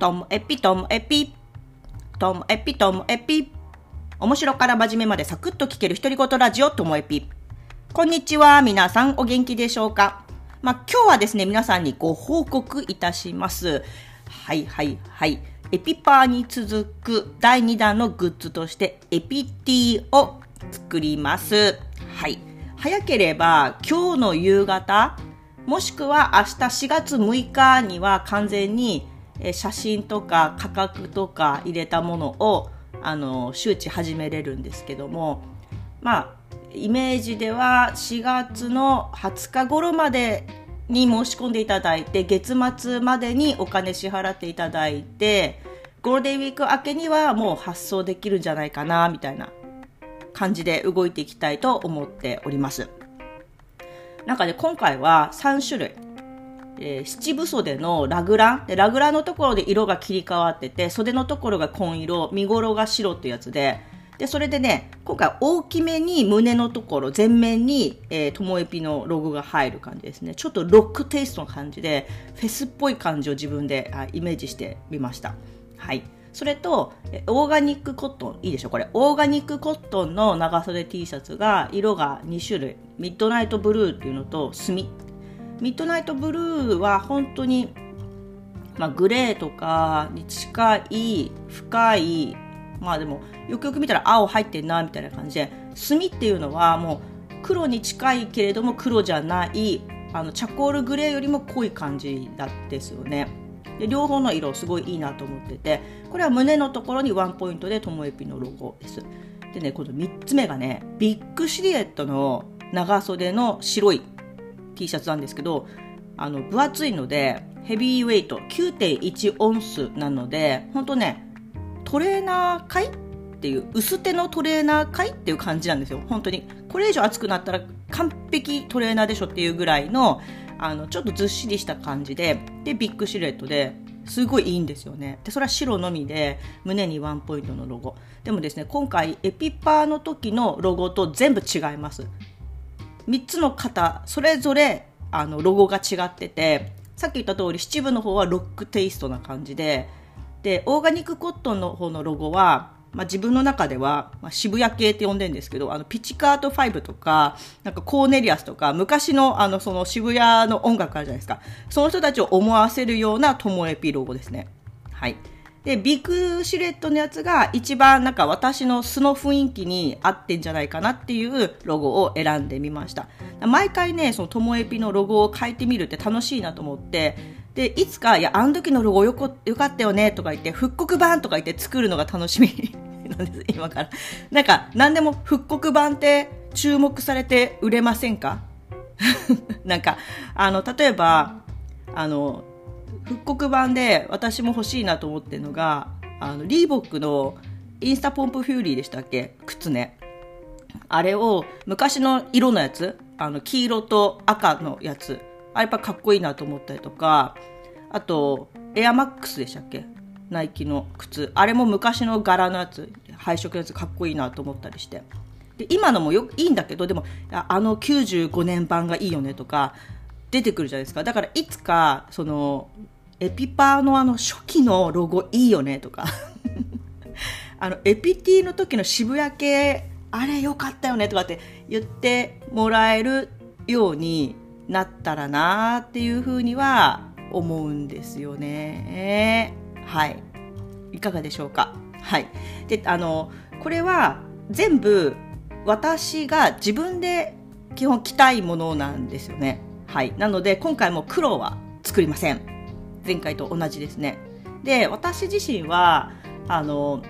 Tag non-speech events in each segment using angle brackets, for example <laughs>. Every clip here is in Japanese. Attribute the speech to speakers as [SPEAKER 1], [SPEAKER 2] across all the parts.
[SPEAKER 1] ともエピともエピ。ともエピともエピ。面白から真面目までサクッと聞ける独り言ラジオともエピ。こんにちは。皆さんお元気でしょうか？まあ、今日はですね、皆さんにご報告いたします。はいはいはい。エピパーに続く第2弾のグッズとしてエピティを作ります。はい。早ければ今日の夕方、もしくは明日4月6日には完全に写真とか価格とか入れたものをあの周知始めれるんですけどもまあイメージでは4月の20日頃までに申し込んでいただいて月末までにお金支払っていただいてゴールデンウィーク明けにはもう発送できるんじゃないかなみたいな感じで動いていきたいと思っております。なんかね、今回は3種類。えー、七分袖のラグラン？で、ラグランのところで色が切り替わってて、袖のところが紺色、見頃が白っていうやつで、で、それでね、今回大きめに胸のところ、前面に、ともえぴのロゴが入る感じですね。ちょっとロックテイストの感じで、フェスっぽい感じを自分であイメージしてみました。はい。それと、オーガニックコットン、いいでしょ？これ。オーガニックコットンの長袖 T シャツが、色が2種類。ミッドナイトブルーっていうのと、墨。ミッドナイトブルーは本当に、まあ、グレーとかに近い、深い、まあでも、よくよく見たら青入ってんな、みたいな感じで、墨っていうのはもう、黒に近いけれども黒じゃない、あの、チャコールグレーよりも濃い感じなんですよね。で両方の色すごいいいなと思っててこれは胸のところにワンポイントでともえぴのロゴですでねこの3つ目がねビッグシルエットの長袖の白い T シャツなんですけどあの分厚いのでヘビーウェイト9.1オンスなので本当ねトレーナーかいっていう薄手のトレーナーかいっていう感じなんですよ。本当に。これ以上厚くなったら完璧トレーナーでしょっていうぐらいのあのちょっとずっしりした感じででビッグシルエットですごいいいんですよね。でそれは白のみで胸にワンポイントのロゴ。でもですね今回エピパーの時のロゴと全部違います。3つの型それぞれあのロゴが違っててさっき言った通り七分の方はロックテイストな感じででオーガニックコットンの方のロゴはまあ、自分の中では、まあ、渋谷系って呼んでるんですけど、あの、ピチカート5とか、なんかコーネリアスとか、昔のあの、その渋谷の音楽あるじゃないですか。その人たちを思わせるようなトモエピロゴですね。はい。で、ビッグシルエットのやつが一番なんか私の素の雰囲気に合ってんじゃないかなっていうロゴを選んでみました。毎回ね、そのトモエピのロゴを変えてみるって楽しいなと思って、で、いつか、いや、あの時のロゴよこよかったよねとか言って、復刻版とか言って作るのが楽しみなんです、<laughs> 今から。なんか、何でも復刻版って注目されて売れませんか？<laughs> なんか、あの、例えば、あの、復刻版で私も欲しいなと思ってるのが、あの、リーボックの Instapump Fury でしたっけ？靴ね。あれを昔の色のやつ、あの、黄色と赤のやつ、あやっぱかっこいいなと思ったりとか、あと、エアマックスでしたっけ？ナイキの靴。あれも昔の柄のやつ、配色のやつかっこいいなと思ったりして。で、今のもよいいんだけど、でも、あの95年版がいいよねとか、出てくるじゃないですか。だからいつか、その、エピパーのあの初期のロゴいいよねとか、<laughs> あの、エピティの時の渋谷系、あれ良かったよねとかって言ってもらえるようになったらなっていうふうには思うんですよね。はい。いかがでしょうか？はい。で、あの、これは全部私が自分で基本着たいものなんですよね。はい。なので今回も黒は作りません。前回と同じですね。で、私自身は、あの、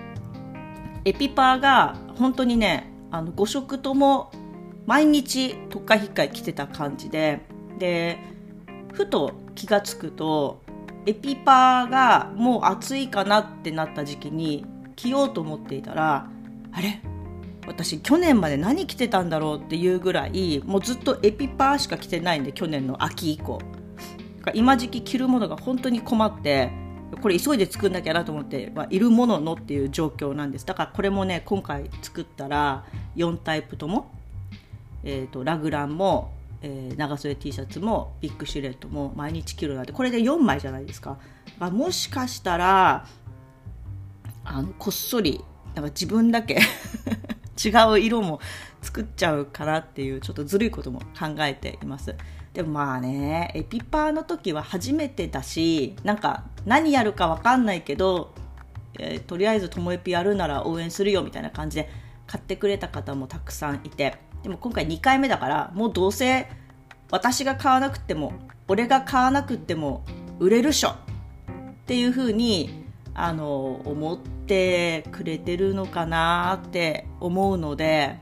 [SPEAKER 1] エピパーが本当にね、あの5色とも毎日特化引っかい着てた感じで、で、ふと気がつくと、エピパーがもう暑いかなってなった時期に着ようと思っていたら、あれ？私去年まで何着てたんだろうっていうぐらいもうずっとエピパーしか着てないんで去年の秋以降今時期着るものが本当に困ってこれ急いで作んなきゃなと思って、まあ、いるもののっていう状況なんですだからこれもね今回作ったら4タイプとも、えーと、ラグランもえー、長袖 T シャツもビッグシルエットも毎日着るなんてこれで4枚じゃないですか。まあ、もしかしたらあのこっそりなんか自分だけ <laughs> 違う色も作っちゃうかなっていうちょっとずるいことも考えています。でもまあね、エピパーの時は初めてだし、なんか何やるかわかんないけど、えー、とりあえずともえぴやるなら応援するよみたいな感じで買ってくれた方もたくさんいて、でも今回2回目だから、もうどうせ私が買わなくても、俺が買わなくても売れるっしょ。っていう風にあの思ってくれてるのかなって思うので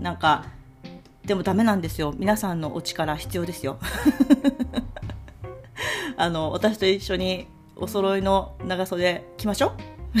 [SPEAKER 1] なんかでもダメなんですよ。皆さんのお力必要ですよ。<laughs> あの私と一緒にお揃いの長袖着ましょう。<laughs>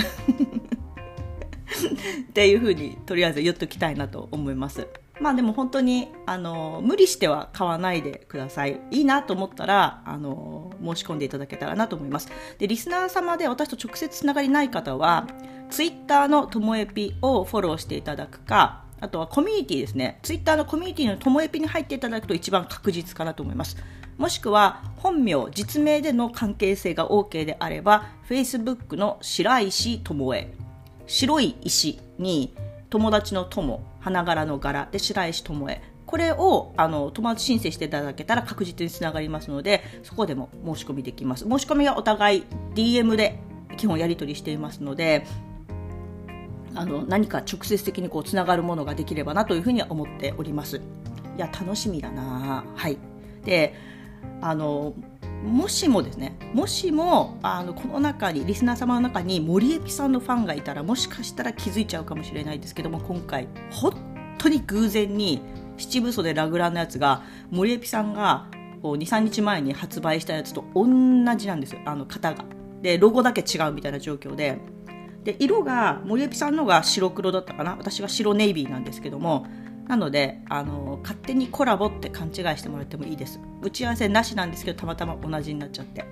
[SPEAKER 1] っていうふうにとりあえず言っときたいなと思います。まあでも本当にあの無理しては買わないでください。いいなと思ったらあの申し込んでいただけたらなと思います。でリスナー様で私と直接つながりない方はツイッターのともえぴをフォローしていただくかあとはコミュニティですね。ツイッターのコミュニティのともえぴに入っていただくと一番確実かなと思います。もしくは本名、実名での関係性が OK であれば、Facebook の白石智恵。白い石に友達の友、花柄の柄で白石智恵。これをあの友達申請していただけたら確実につながりますので、そこでも申し込みできます。申し込みはお互い DM で基本やり取りしていますので、あの何か直接的にこうつながるものができればなというふうには思っております。いや楽しみだなはいであのもしもですねもしもあのこの中にリスナー様の中に森エピさんのファンがいたらもしかしたら気づいちゃうかもしれないですけども今回本当に偶然に七分袖ラグランのやつが森エピさんが23日前に発売したやつと同じなんですよあの型が。でロゴだけ違うみたいな状況でで色が森エピさんのが白黒だったかな？私は白ネイビーなんですけども。なのであの勝手にコラボって勘違いしてもらってもいいです。打ち合わせなしなんですけどたまたま同じになっちゃって。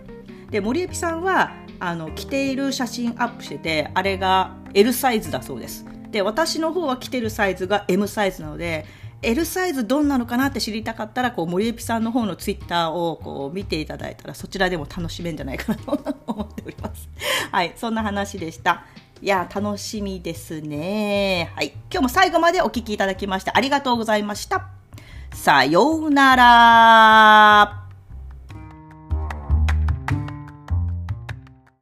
[SPEAKER 1] で森エピさんはあの着ている写真アップしててあれが L サイズだそうです。で私の方は着てるサイズが M サイズなので L サイズどんなのかな？って知りたかったらこう森エピさんの方のツイッターをこう見ていただいたらそちらでも楽しめるんじゃないかなと思っております。はい、そんな話でした。いや、楽しみですね。はい。今日も最後までお聴きいただきましてありがとうございました。さようなら。